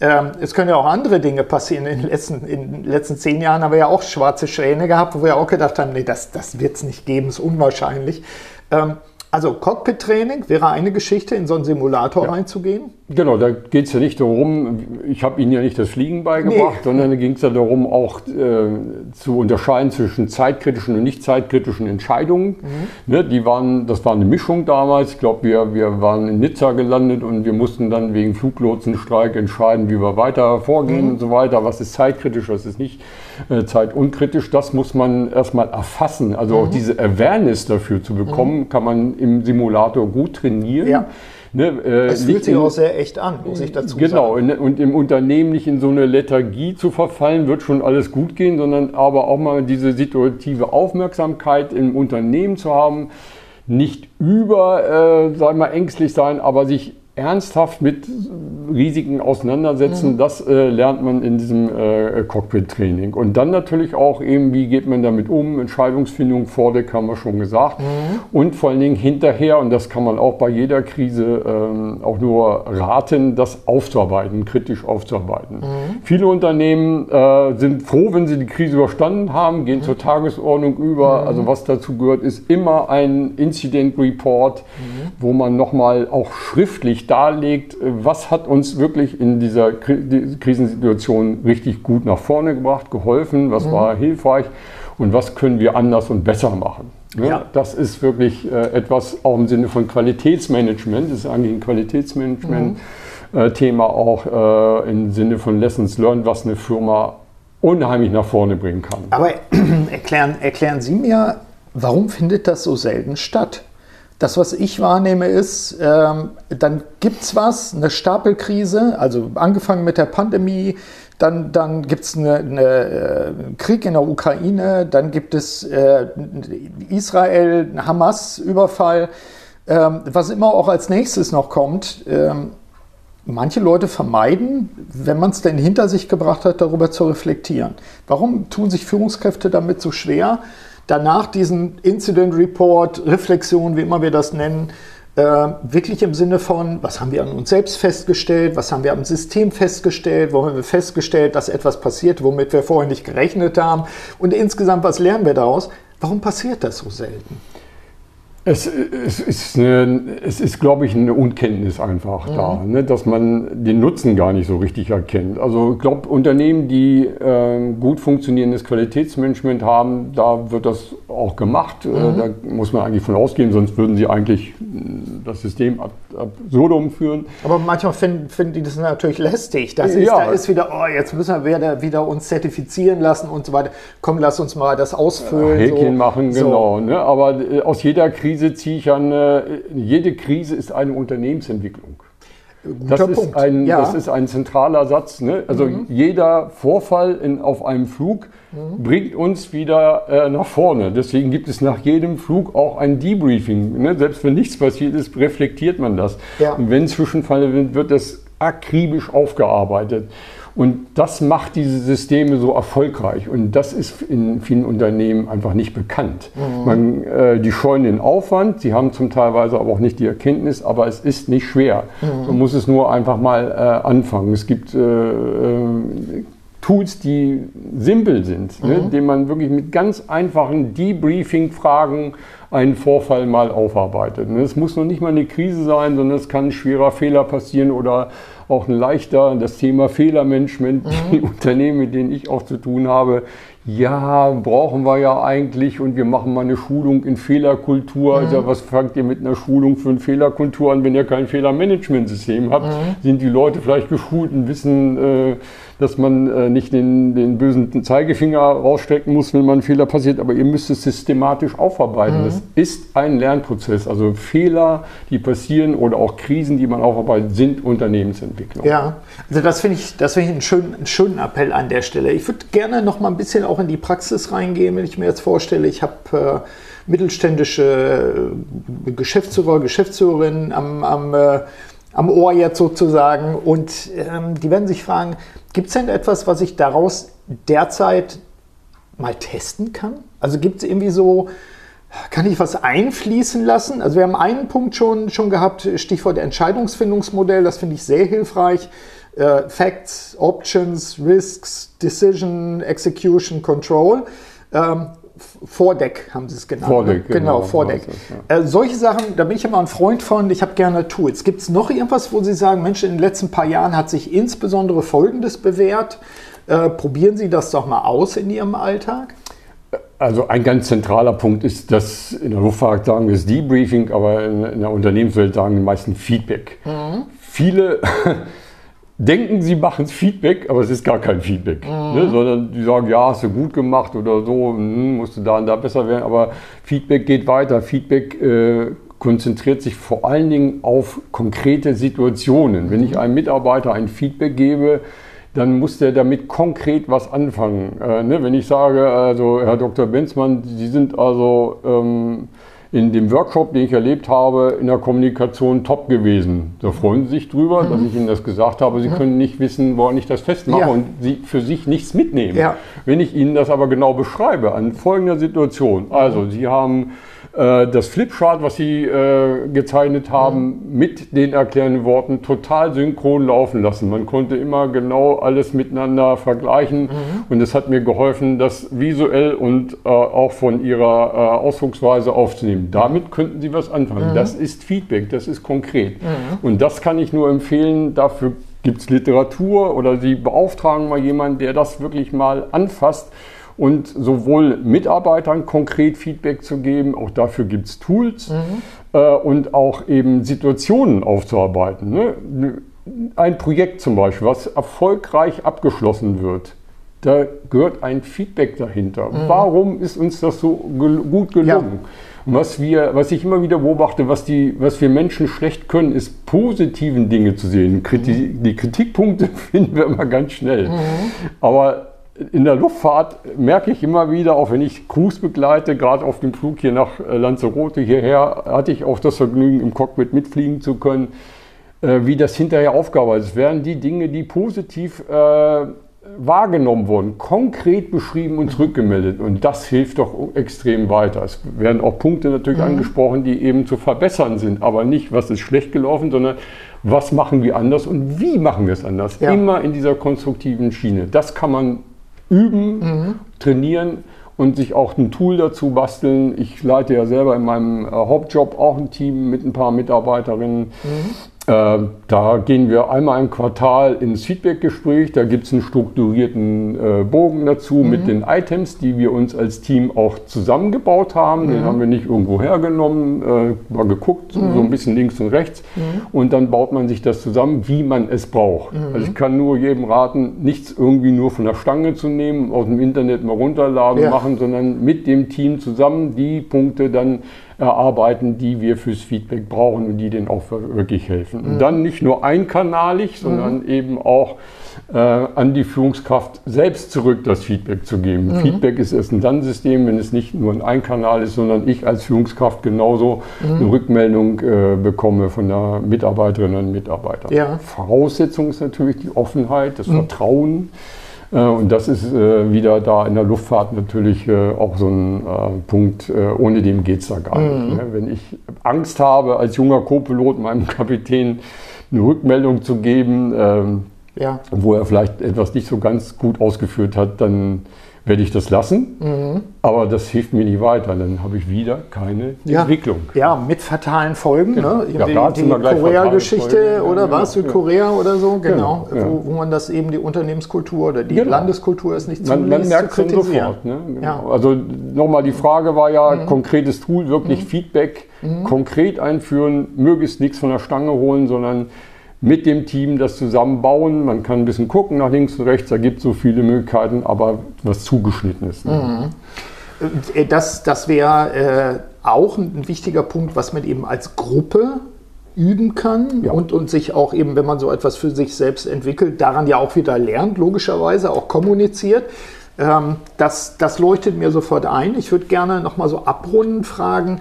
Ähm, es können ja auch andere Dinge passieren. In den, letzten, in den letzten zehn Jahren haben wir ja auch schwarze Schwäne gehabt, wo wir auch gedacht haben, nee, das, das wird es nicht geben, ist unwahrscheinlich. Ähm, also Cockpit-Training wäre eine Geschichte, in so einen Simulator ja. reinzugehen. Genau, da geht es ja nicht darum, ich habe Ihnen ja nicht das Fliegen beigebracht, nee. sondern da ging es ja darum, auch äh, zu unterscheiden zwischen zeitkritischen und nicht zeitkritischen Entscheidungen. Mhm. Ne, die waren, das war eine Mischung damals. Ich glaube, wir, wir waren in Nizza gelandet und wir mussten dann wegen Fluglotsenstreik entscheiden, wie wir weiter vorgehen mhm. und so weiter. Was ist zeitkritisch, was ist nicht äh, zeitunkritisch. Das muss man erstmal erfassen. Also mhm. auch diese Awareness dafür zu bekommen, mhm. kann man im Simulator gut trainieren. Ja. Ne, äh, das fühlt sich auch sehr echt an, muss ich dazu genau, sagen. Genau, und im Unternehmen nicht in so eine Lethargie zu verfallen, wird schon alles gut gehen, sondern aber auch mal diese situative Aufmerksamkeit im Unternehmen zu haben, nicht über, äh, sagen wir, ängstlich sein, aber sich ernsthaft mit Risiken auseinandersetzen, mhm. das äh, lernt man in diesem äh, Cockpit-Training. Und dann natürlich auch eben, wie geht man damit um, Entscheidungsfindung vor der haben wir schon gesagt. Mhm. Und vor allen Dingen hinterher, und das kann man auch bei jeder Krise ähm, auch nur raten, das aufzuarbeiten, kritisch aufzuarbeiten. Mhm. Viele Unternehmen äh, sind froh, wenn sie die Krise überstanden haben, gehen mhm. zur Tagesordnung über. Mhm. Also was dazu gehört, ist immer ein Incident Report, mhm. wo man nochmal auch schriftlich wirklich darlegt, was hat uns wirklich in dieser Krisensituation richtig gut nach vorne gebracht, geholfen, was mhm. war hilfreich und was können wir anders und besser machen. Ja, ja. Das ist wirklich äh, etwas auch im Sinne von Qualitätsmanagement, das ist eigentlich ein Qualitätsmanagement-Thema mhm. äh, auch äh, im Sinne von Lessons Learned, was eine Firma unheimlich nach vorne bringen kann. Aber erklären, erklären Sie mir, warum findet das so selten statt? Das, was ich wahrnehme, ist, ähm, dann gibt es was, eine Stapelkrise, also angefangen mit der Pandemie, dann, dann gibt es einen eine äh, Krieg in der Ukraine, dann gibt es äh, Israel, Hamas-Überfall, ähm, was immer auch als nächstes noch kommt. Ähm, manche Leute vermeiden, wenn man es denn hinter sich gebracht hat, darüber zu reflektieren. Warum tun sich Führungskräfte damit so schwer? Danach diesen Incident Report, Reflexion, wie immer wir das nennen, äh, wirklich im Sinne von, was haben wir an uns selbst festgestellt, was haben wir am System festgestellt, wo haben wir festgestellt, dass etwas passiert, womit wir vorher nicht gerechnet haben und insgesamt, was lernen wir daraus? Warum passiert das so selten? Es, es, ist, eine, es ist, glaube ich, eine Unkenntnis einfach mhm. da, ne, dass man den Nutzen gar nicht so richtig erkennt. Also ich glaube, Unternehmen, die äh, gut funktionierendes Qualitätsmanagement haben, da wird das auch gemacht. Äh, mhm. Äh, da muss man eigentlich von ausgehen, sonst würden sie eigentlich äh, das System ab, absurdum führen. Aber manchmal finden, finden die das natürlich lästig. Das ist, ja. Da ist wieder, oh, jetzt müssen wir wieder, wieder uns zertifizieren lassen und so weiter. Komm, lass uns mal das ausfüllen. Häkchen so. machen, genau. So. Ne? Aber äh, aus jeder Krise Krise ziehe ich an, äh, jede Krise ist eine Unternehmensentwicklung. Das ist, ein, ja. das ist ein zentraler Satz. Ne? Also mhm. jeder Vorfall in, auf einem Flug mhm. bringt uns wieder äh, nach vorne. Deswegen gibt es nach jedem Flug auch ein Debriefing. Ne? Selbst wenn nichts passiert ist, reflektiert man das. Ja. Und wenn Zwischenfälle sind, wird das akribisch aufgearbeitet. Und das macht diese Systeme so erfolgreich. Und das ist in vielen Unternehmen einfach nicht bekannt. Mhm. Man, äh, die scheuen den Aufwand, sie haben zum Teilweise aber auch nicht die Erkenntnis, aber es ist nicht schwer. Mhm. Man muss es nur einfach mal äh, anfangen. Es gibt äh, äh Tools, die simpel sind, ne, mhm. ne, indem man wirklich mit ganz einfachen Debriefing-Fragen einen Vorfall mal aufarbeitet. Es muss noch nicht mal eine Krise sein, sondern es kann ein schwerer Fehler passieren oder auch ein leichter, das Thema Fehlermanagement, mhm. die Unternehmen, mit denen ich auch zu tun habe, ja, brauchen wir ja eigentlich und wir machen mal eine Schulung in Fehlerkultur. Mhm. Also was fangt ihr mit einer Schulung für eine Fehlerkultur an, wenn ihr kein Fehlermanagementsystem habt? Mhm. Sind die Leute vielleicht geschult und wissen, äh, dass man äh, nicht den, den bösen Zeigefinger rausstecken muss, wenn mal ein Fehler passiert, aber ihr müsst es systematisch aufarbeiten. Mhm. Das ist ein Lernprozess. Also Fehler, die passieren oder auch Krisen, die man aufarbeitet, sind Unternehmensentwicklung. Ja, also das finde ich, das find ich einen, schönen, einen schönen Appell an der Stelle. Ich würde gerne noch mal ein bisschen auch in die Praxis reingehen, wenn ich mir jetzt vorstelle, ich habe äh, mittelständische äh, Geschäftsführer, Geschäftsführerinnen am, am äh, am Ohr jetzt sozusagen. Und ähm, die werden sich fragen, gibt es denn etwas, was ich daraus derzeit mal testen kann? Also gibt es irgendwie so, kann ich was einfließen lassen? Also wir haben einen Punkt schon, schon gehabt, Stichwort Entscheidungsfindungsmodell, das finde ich sehr hilfreich. Äh, Facts, Options, Risks, Decision, Execution, Control. Ähm, Vordeck haben sie es genannt. Ne? Vordeck, ne? genau, genau Vordeck. ja. äh, solche Sachen, da bin ich immer ein Freund von, ich habe gerne Tools. Gibt es noch irgendwas, wo Sie sagen, Mensch, in den letzten paar Jahren hat sich insbesondere Folgendes bewährt? Äh, probieren Sie das doch mal aus in Ihrem Alltag? Also ein ganz zentraler Punkt ist, dass in der Luftfahrt sagen wir es Debriefing, aber in, in der Unternehmenswelt sagen die meisten Feedback. Mhm. Viele denken, sie machen Feedback, aber es ist gar kein Feedback, mhm. ne? sondern die sagen, ja, hast du gut gemacht oder so, hm, musst du da und da besser werden, aber Feedback geht weiter. Feedback äh, konzentriert sich vor allen Dingen auf konkrete Situationen. Wenn ich einem Mitarbeiter ein Feedback gebe, dann muss der damit konkret was anfangen. Äh, ne? Wenn ich sage, also Herr Dr. Benzmann, Sie sind also ähm, in dem Workshop, den ich erlebt habe, in der Kommunikation top gewesen. Da freuen Sie sich drüber, mhm. dass ich Ihnen das gesagt habe. Sie mhm. können nicht wissen, woran ich das festmache ja. und Sie für sich nichts mitnehmen. Ja. Wenn ich Ihnen das aber genau beschreibe, an folgender Situation. Also, Sie haben das Flipchart, was Sie äh, gezeichnet haben, mhm. mit den erklärenden Worten total synchron laufen lassen. Man konnte immer genau alles miteinander vergleichen mhm. und es hat mir geholfen, das visuell und äh, auch von Ihrer äh, Ausdrucksweise aufzunehmen. Damit könnten Sie was anfangen. Mhm. Das ist Feedback, das ist konkret. Mhm. Und das kann ich nur empfehlen. Dafür gibt es Literatur oder Sie beauftragen mal jemanden, der das wirklich mal anfasst und sowohl Mitarbeitern konkret Feedback zu geben, auch dafür gibt es Tools mhm. äh, und auch eben Situationen aufzuarbeiten. Ne? Ein Projekt zum Beispiel, was erfolgreich abgeschlossen wird, da gehört ein Feedback dahinter. Mhm. Warum ist uns das so gel gut gelungen? Ja. Was, wir, was ich immer wieder beobachte, was, die, was wir Menschen schlecht können, ist positiven Dinge zu sehen. Kriti mhm. Die Kritikpunkte finden wir immer ganz schnell. Mhm. Aber in der Luftfahrt merke ich immer wieder, auch wenn ich Crews begleite, gerade auf dem Flug hier nach äh, Lanzarote hierher, hatte ich auch das Vergnügen, im Cockpit mitfliegen zu können, äh, wie das hinterher aufgearbeitet ist. Es werden die Dinge, die positiv äh, wahrgenommen wurden, konkret beschrieben und zurückgemeldet. Und das hilft doch extrem weiter. Es werden auch Punkte natürlich mhm. angesprochen, die eben zu verbessern sind, aber nicht, was ist schlecht gelaufen, sondern was machen wir anders und wie machen wir es anders. Ja. Immer in dieser konstruktiven Schiene. Das kann man üben, mhm. trainieren und sich auch ein Tool dazu basteln. Ich leite ja selber in meinem äh, Hauptjob auch ein Team mit ein paar Mitarbeiterinnen. Mhm. Äh, da gehen wir einmal im Quartal ins Feedback-Gespräch. Da gibt es einen strukturierten äh, Bogen dazu mhm. mit den Items, die wir uns als Team auch zusammengebaut haben. Mhm. Den haben wir nicht irgendwo hergenommen, äh, mal geguckt, mhm. so ein bisschen links und rechts. Mhm. Und dann baut man sich das zusammen, wie man es braucht. Mhm. Also ich kann nur jedem raten, nichts irgendwie nur von der Stange zu nehmen, aus dem Internet mal runterladen ja. machen, sondern mit dem Team zusammen die Punkte dann erarbeiten, die wir fürs Feedback brauchen und die denen auch wirklich helfen. Und dann nicht nur einkanalig, sondern mhm. eben auch äh, an die Führungskraft selbst zurück das Feedback zu geben. Mhm. Feedback ist erst ein Dann-System, wenn es nicht nur ein Einkanal ist, sondern ich als Führungskraft genauso mhm. eine Rückmeldung äh, bekomme von der Mitarbeiterin und Mitarbeiter. Ja. Voraussetzung ist natürlich die Offenheit, das mhm. Vertrauen. Äh, und das ist äh, wieder da in der Luftfahrt natürlich äh, auch so ein Punkt, ohne dem geht es da gar nicht. Mhm. Ne? Wenn ich Angst habe, als junger Co-Pilot meinem Kapitän eine Rückmeldung zu geben, ähm, ja. wo er vielleicht etwas nicht so ganz gut ausgeführt hat, dann werde ich das lassen, mhm. aber das hilft mir nicht weiter. Dann habe ich wieder keine ja. Entwicklung. Ja, mit fatalen Folgen. Genau. Ne? Ja, die, die Korea-Geschichte oder was? Südkorea oder so, genau. genau. Wo, wo, man das eben die Unternehmenskultur oder die genau. Landeskultur ist nicht zulässt, man, man merkt zu sofort. Ne? Genau. Also nochmal, die Frage war ja, mhm. konkretes Tool, wirklich mhm. Feedback mhm. konkret einführen, möglichst nichts von der Stange holen, sondern mit dem Team das zusammenbauen. Man kann ein bisschen gucken nach links und rechts, da gibt es so viele Möglichkeiten, aber was zugeschnittenes. Ne? Mhm. Äh, das, das wäre äh, auch ein wichtiger Punkt, was man eben als Gruppe üben kann ja. und, und sich auch eben, wenn man so etwas für sich selbst entwickelt, daran ja auch wieder lernt, logischerweise auch kommuniziert. Ähm, das, das leuchtet mir sofort ein. Ich würde gerne nochmal so abrunden fragen,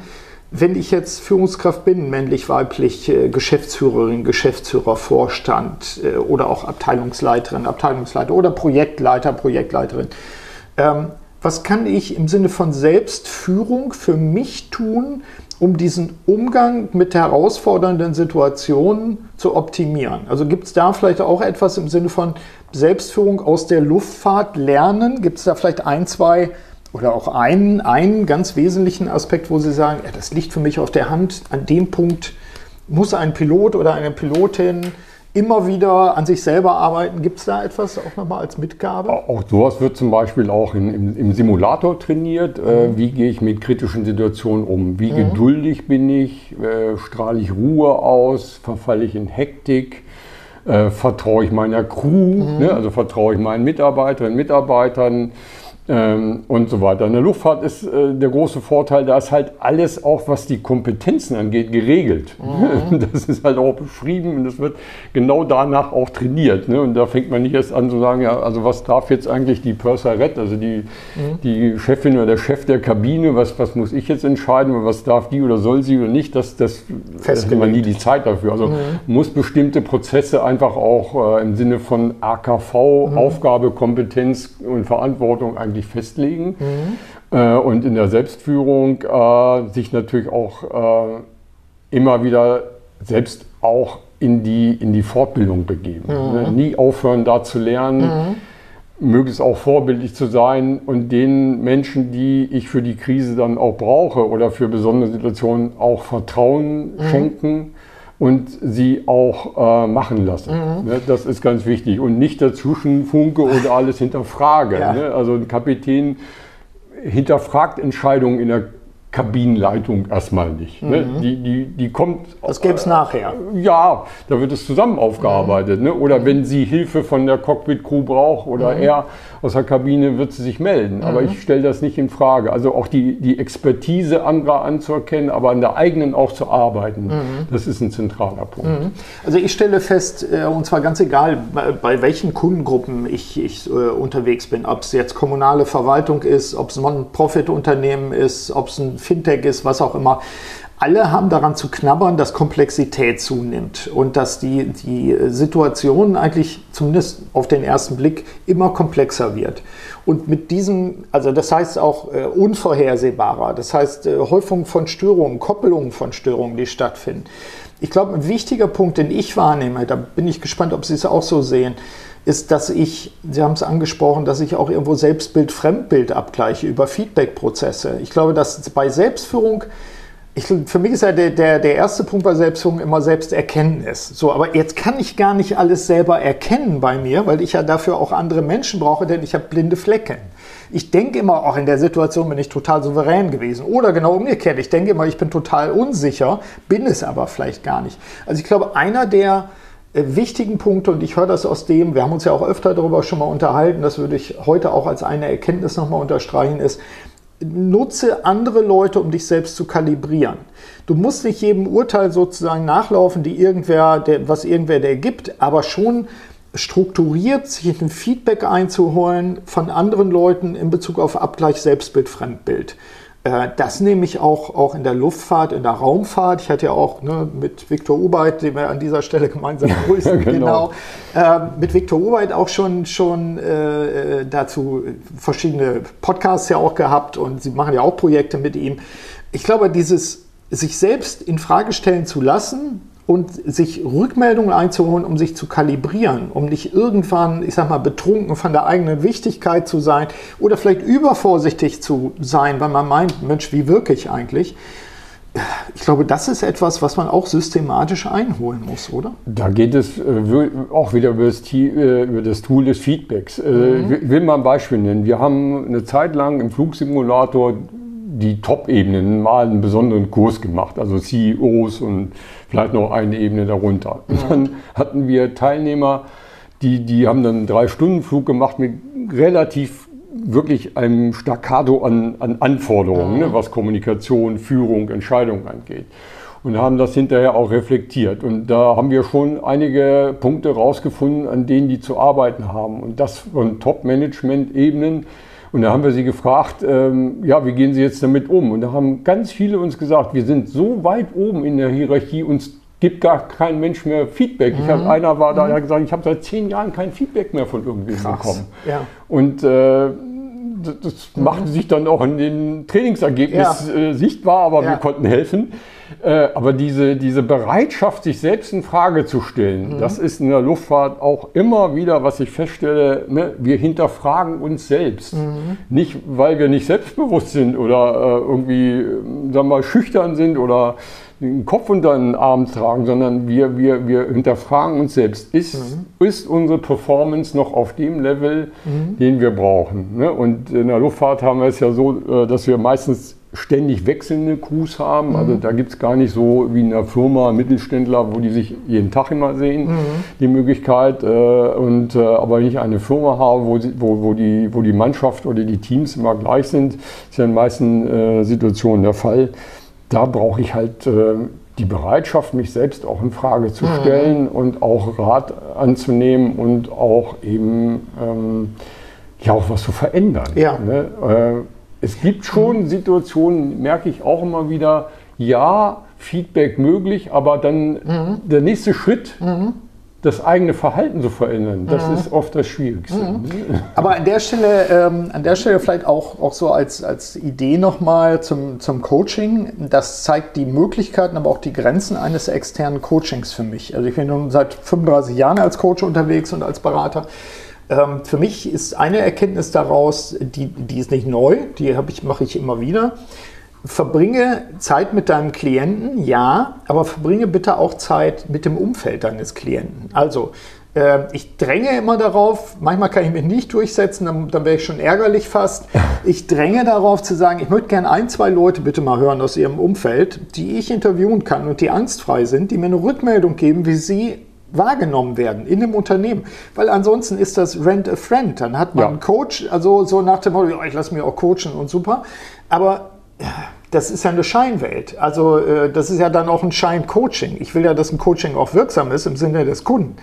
wenn ich jetzt Führungskraft bin, männlich, weiblich, äh, Geschäftsführerin, Geschäftsführer, Vorstand äh, oder auch Abteilungsleiterin, Abteilungsleiter oder Projektleiter, Projektleiterin, ähm, was kann ich im Sinne von Selbstführung für mich tun, um diesen Umgang mit herausfordernden Situationen zu optimieren? Also gibt es da vielleicht auch etwas im Sinne von Selbstführung aus der Luftfahrt lernen? Gibt es da vielleicht ein, zwei oder auch einen, einen ganz wesentlichen Aspekt, wo Sie sagen, ja, das liegt für mich auf der Hand, an dem Punkt muss ein Pilot oder eine Pilotin immer wieder an sich selber arbeiten. Gibt es da etwas auch nochmal als Mitgabe? Auch sowas wird zum Beispiel auch in, im, im, Simulator trainiert. Äh, mhm. Äh, wie gehe ich mit kritischen Situationen um? Wie mhm. geduldig bin ich? Äh, strahle ich Ruhe aus? Verfalle ich in Hektik? Äh, vertraue ich meiner Crew? Mhm. Ne? Also vertraue ich meinen Mitarbeiterinnen, Mitarbeitern? Ähm, und so weiter. In der Luftfahrt ist äh, der große Vorteil, da ist halt alles auch, was die Kompetenzen angeht, geregelt. Mhm. Das ist halt auch beschrieben und das wird genau danach auch trainiert. Ne? Und da fängt man nicht erst an zu sagen, ja, also was darf jetzt eigentlich die Purserette, also die, mhm. die Chefin oder der Chef der Kabine, was, was muss ich jetzt entscheiden, was darf die oder soll sie oder nicht, das, das hat man nie die Zeit dafür. Also mhm. muss bestimmte Prozesse einfach auch äh, im Sinne von AKV, mhm. Aufgabe, Kompetenz und Verantwortung eigentlich eigentlich festlegen. Mhm. Äh, und in der Selbstführung äh, sich natürlich auch äh, immer wieder selbst auch in die, in die Fortbildung begeben. Mhm. Ne? Nie aufhören, da zu lernen. Mhm möglichst auch vorbildlich zu sein und den Menschen, die ich für die Krise dann auch brauche oder für besondere Situationen auch Vertrauen mhm. schenken und sie auch äh, machen lassen. Mhm. Ne, das ist ganz wichtig. Und nicht dazwischen funke oder alles hinterfrage. Ja. Ne? Also ein Kapitän hinterfragt Entscheidungen in der Kabinenleitung erstmal nicht. Ne? Mhm. Die, die, die kommt. Das gäbe es äh, nachher. Ja, da wird es zusammen aufgearbeitet. Mhm. Ne? Oder wenn sie Hilfe von der Cockpit-Crew braucht oder mhm. er aus der Kabine, wird sie sich melden. Aber mhm. ich stelle das nicht in Frage. Also auch die, die Expertise anderer anzuerkennen, aber an der eigenen auch zu arbeiten, mhm. das ist ein zentraler Punkt. Mhm. Also ich stelle fest, äh, und zwar ganz egal, bei welchen Kundengruppen ich, ich äh, unterwegs bin, ob es jetzt kommunale Verwaltung ist, ob es ein Non-Profit-Unternehmen ist, ob es ein Fintech ist, was auch immer. Alle haben daran zu knabbern, dass Komplexität zunimmt und dass die, die Situation eigentlich zumindest auf den ersten Blick immer komplexer wird. Und mit diesem, also das heißt auch äh, unvorhersehbarer, das heißt äh, Häufung von Störungen, Koppelungen von Störungen, die stattfinden. Ich glaube, ein wichtiger Punkt, den ich wahrnehme, da bin ich gespannt, ob Sie es auch so sehen, ist, dass ich, Sie haben es angesprochen, dass ich auch irgendwo Selbstbild, Fremdbild abgleiche über Feedback-Prozesse. Ich glaube, dass bei Selbstführung, ich, für mich ist ja der, der, der erste Punkt bei Selbstführung immer Selbsterkenntnis. So, aber jetzt kann ich gar nicht alles selber erkennen bei mir, weil ich ja dafür auch andere Menschen brauche, denn ich habe blinde Flecken. Ich denke immer, auch in der Situation bin ich total souverän gewesen. Oder genau umgekehrt, ich denke immer, ich bin total unsicher, bin es aber vielleicht gar nicht. Also ich glaube, einer der wichtigen Punkte, und ich höre das aus dem, wir haben uns ja auch öfter darüber schon mal unterhalten, das würde ich heute auch als eine Erkenntnis nochmal unterstreichen, ist, nutze andere Leute, um dich selbst zu kalibrieren. Du musst nicht jedem Urteil sozusagen nachlaufen, die irgendwer, der, was irgendwer der gibt, aber schon strukturiert sich ein Feedback einzuholen von anderen Leuten in Bezug auf Abgleich Selbstbild, Fremdbild. Äh, das nehme ich auch, auch in der Luftfahrt, in der Raumfahrt. Ich hatte ja auch ne, mit Viktor Ubeit, den wir an dieser Stelle gemeinsam grüßen, genau. genau äh, mit Viktor Ubeit auch schon, schon äh, dazu verschiedene Podcasts ja auch gehabt und sie machen ja auch Projekte mit ihm. Ich glaube, dieses sich selbst in Frage stellen zu lassen und sich Rückmeldungen einzuholen, um sich zu kalibrieren, um nicht irgendwann, ich sag mal, betrunken von der eigenen Wichtigkeit zu sein oder vielleicht übervorsichtig zu sein, weil man meint, Mensch, wie wirke ich eigentlich? Ich glaube, das ist etwas, was man auch systematisch einholen muss, oder? Da geht es äh, auch wieder über das, äh, über das, Tool des Feedbacks. Äh, mhm. Ich will mal ein Beispiel nennen. Wir haben eine Zeit lang im Flugsimulator die Top-Ebenen mal einen besonderen Kurs gemacht, also CEOs und vielleicht noch eine Ebene darunter. Und dann hatten wir Teilnehmer, die, die haben dann einen Drei-Stunden-Flug gemacht mit relativ wirklich einem Staccato an, an Anforderungen, ne, was Kommunikation, Führung, Entscheidung angeht. Und haben das hinterher auch reflektiert. Und da haben wir schon einige Punkte rausgefunden, an denen die zu arbeiten haben. Und das von Top-Management-Ebenen. Und da haben wir sie gefragt, ähm, ja, wie gehen Sie jetzt damit um? Und da haben ganz viele uns gesagt, wir sind so weit oben in der Hierarchie, uns gibt gar kein Mensch mehr Feedback. Mhm. Ich hab, einer war da, der hat gesagt, ich habe seit zehn Jahren kein Feedback mehr von irgendwem bekommen. Ja. Und äh, das mhm. machte sich dann auch in den Trainingsergebnissen ja. äh, sichtbar, aber ja. wir konnten helfen. Äh, aber diese, diese Bereitschaft, sich selbst in Frage zu stellen, mhm. das ist in der Luftfahrt auch immer wieder, was ich feststelle, ne, wir hinterfragen uns selbst. Mhm. Nicht, weil wir nicht selbstbewusst sind oder äh, irgendwie, äh, sagen wir mal, schüchtern sind oder den Kopf unter den Arm tragen, sondern wir, wir, wir hinterfragen uns selbst. Ist, mhm. ist unsere Performance noch auf dem Level, mhm. den wir brauchen? Ne? Und in der Luftfahrt haben wir es ja so, äh, dass wir meistens ständig wechselnde Crews haben. Mhm. Also da gibt es gar nicht so wie in einer Firma Mittelständler, wo die sich jeden Tag immer sehen, mhm. die Möglichkeit. Äh, und, äh, aber wenn ich eine Firma habe, wo, wo, wo, die, wo die Mannschaft oder die Teams immer gleich sind, ist ja in den meisten Situationen der Fall da brauche ich halt äh, die Bereitschaft, mich selbst auch in Frage zu mhm. stellen mhm. und auch Rat anzunehmen und auch eben ähm, ja auch was zu verändern. Ja. Ne? Es gibt schon. Situationen, merke ich auch immer wieder, ja, Feedback möglich, aber dann mhm. der nächste Schritt mhm das eigene Verhalten zu verändern, das mhm. ist oft das Schwierigste. Mhm. Aber an der Stelle, ähm, an der Stelle vielleicht auch, auch so als, als Idee nochmal zum, zum Coaching, das zeigt die Möglichkeiten, aber auch die Grenzen eines externen Coachings für mich. Also ich bin nun seit 35 Jahren als Coach unterwegs und als Berater. Ähm, für mich ist eine Erkenntnis daraus, die, die ist nicht neu, die ich, mache ich immer wieder verbringe Zeit mit deinem Klienten, ja, aber verbringe bitte auch Zeit mit dem Umfeld deines Klienten. Also, äh, ich dränge immer darauf, manchmal kann ich mich nicht durchsetzen, dann, dann wäre ich schon ärgerlich fast. Ich dränge darauf zu sagen, ich möchte gerne ein, zwei Leute bitte mal hören aus ihrem Umfeld, die ich interviewen kann und die angstfrei sind, die mir eine Rückmeldung geben, wie sie wahrgenommen werden in dem Unternehmen. Weil ansonsten ist das Rent a Friend. Dann hat man ja. einen Coach, also so nach dem Motto, ich lasse mir auch coachen und super. Aber das ist ja eine Scheinwelt. Also äh, das ist ja dann auch ein Scheincoaching. Ich will ja, dass ein Coaching auch wirksam ist im Sinne des Kunden.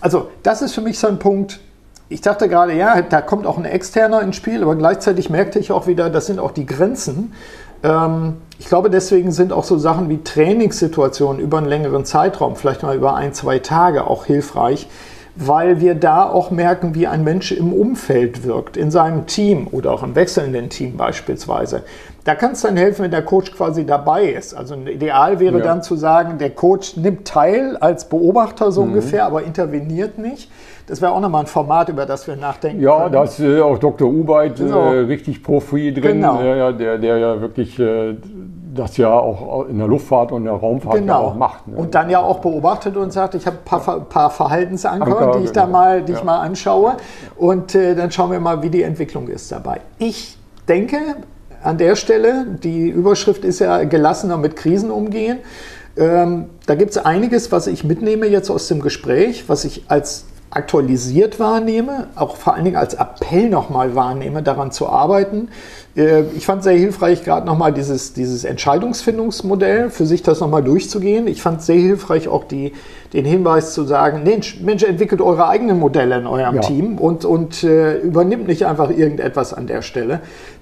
Also das ist für mich so ein Punkt. Ich dachte gerade, ja, da kommt auch ein Externer ins Spiel, aber gleichzeitig merkte ich auch wieder, das sind auch die Grenzen. Ähm, ich glaube, deswegen sind auch so Sachen wie Trainingssituationen über einen längeren Zeitraum, vielleicht mal über ein, zwei Tage auch hilfreich, weil wir da auch merken, wie ein Mensch im Umfeld wirkt, in seinem Team oder auch im wechselnden Team beispielsweise. Da kann es dann helfen, wenn der Coach quasi dabei ist. Also Ideal wäre ja. dann zu sagen, der Coach nimmt teil als Beobachter so mhm. ungefähr, aber interveniert nicht. Das wäre auch nochmal ein Format, über das wir nachdenken Ja, können. da ist äh, auch Dr. Ubeit äh, richtig Profi drin, genau. der, der, der ja wirklich äh, das ja auch in der Luftfahrt und der Raumfahrt genau. ja auch macht. Ne? Und dann ja auch beobachtet und sagt, ich habe ein paar, paar Verhaltensanker, Anker, die ich genau. da mal, die ja. ich mal anschaue. Und äh, dann schauen wir mal, wie die Entwicklung ist dabei. Ich denke an der Stelle, die Überschrift ist ja gelassener mit Krisen umgehen. Ähm, da gibt es einiges, was ich mitnehme jetzt aus dem Gespräch, was ich als aktualisiert wahrnehme, auch vor allen Dingen als Appell nochmal wahrnehme, daran zu arbeiten. Äh, ich fand sehr hilfreich, gerade nochmal dieses, dieses Entscheidungsfindungsmodell, für sich das nochmal durchzugehen. Ich fand sehr hilfreich auch die, den Hinweis zu sagen, Mensch, Mensch, entwickelt eure eigenen Modelle in eurem ja. Team und, und äh, übernimmt nicht einfach irgendetwas an der Stelle.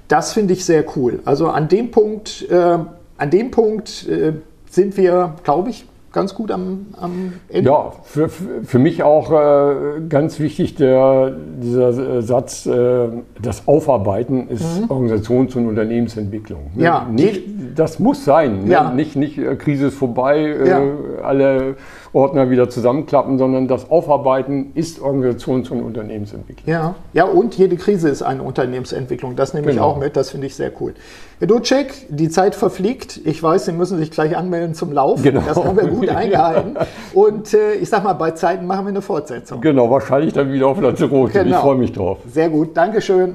Das finde ich sehr cool. Also an dem Punkt, äh, an dem Punkt äh, sind wir, glaube ich, ganz gut am, am Ende. Ja, für, für mich auch äh, ganz wichtig der, dieser Satz, äh, das Aufarbeiten ist mhm. Organisations- und Unternehmensentwicklung. Ja, nicht, das muss sein. Ne? Ja. Nicht, nicht äh, Krise ist vorbei, äh, ja. alle Ordner wieder zusammenklappen, sondern das Aufarbeiten ist Organisations- und Unternehmensentwicklung. Ja. ja, und jede Krise ist eine Unternehmensentwicklung. Das nehme genau. ich auch mit, das finde ich sehr cool. Herr Ducek, die Zeit verfliegt. Ich weiß, Sie müssen sich gleich anmelden zum Lauf. Genau. Das haben wir gut eingehalten. Und äh, ich sag mal, bei Zeiten machen wir eine Fortsetzung. Genau, wahrscheinlich dann wieder auf Lanzarote. Genau. Ich freue mich drauf. Sehr gut, Dankeschön.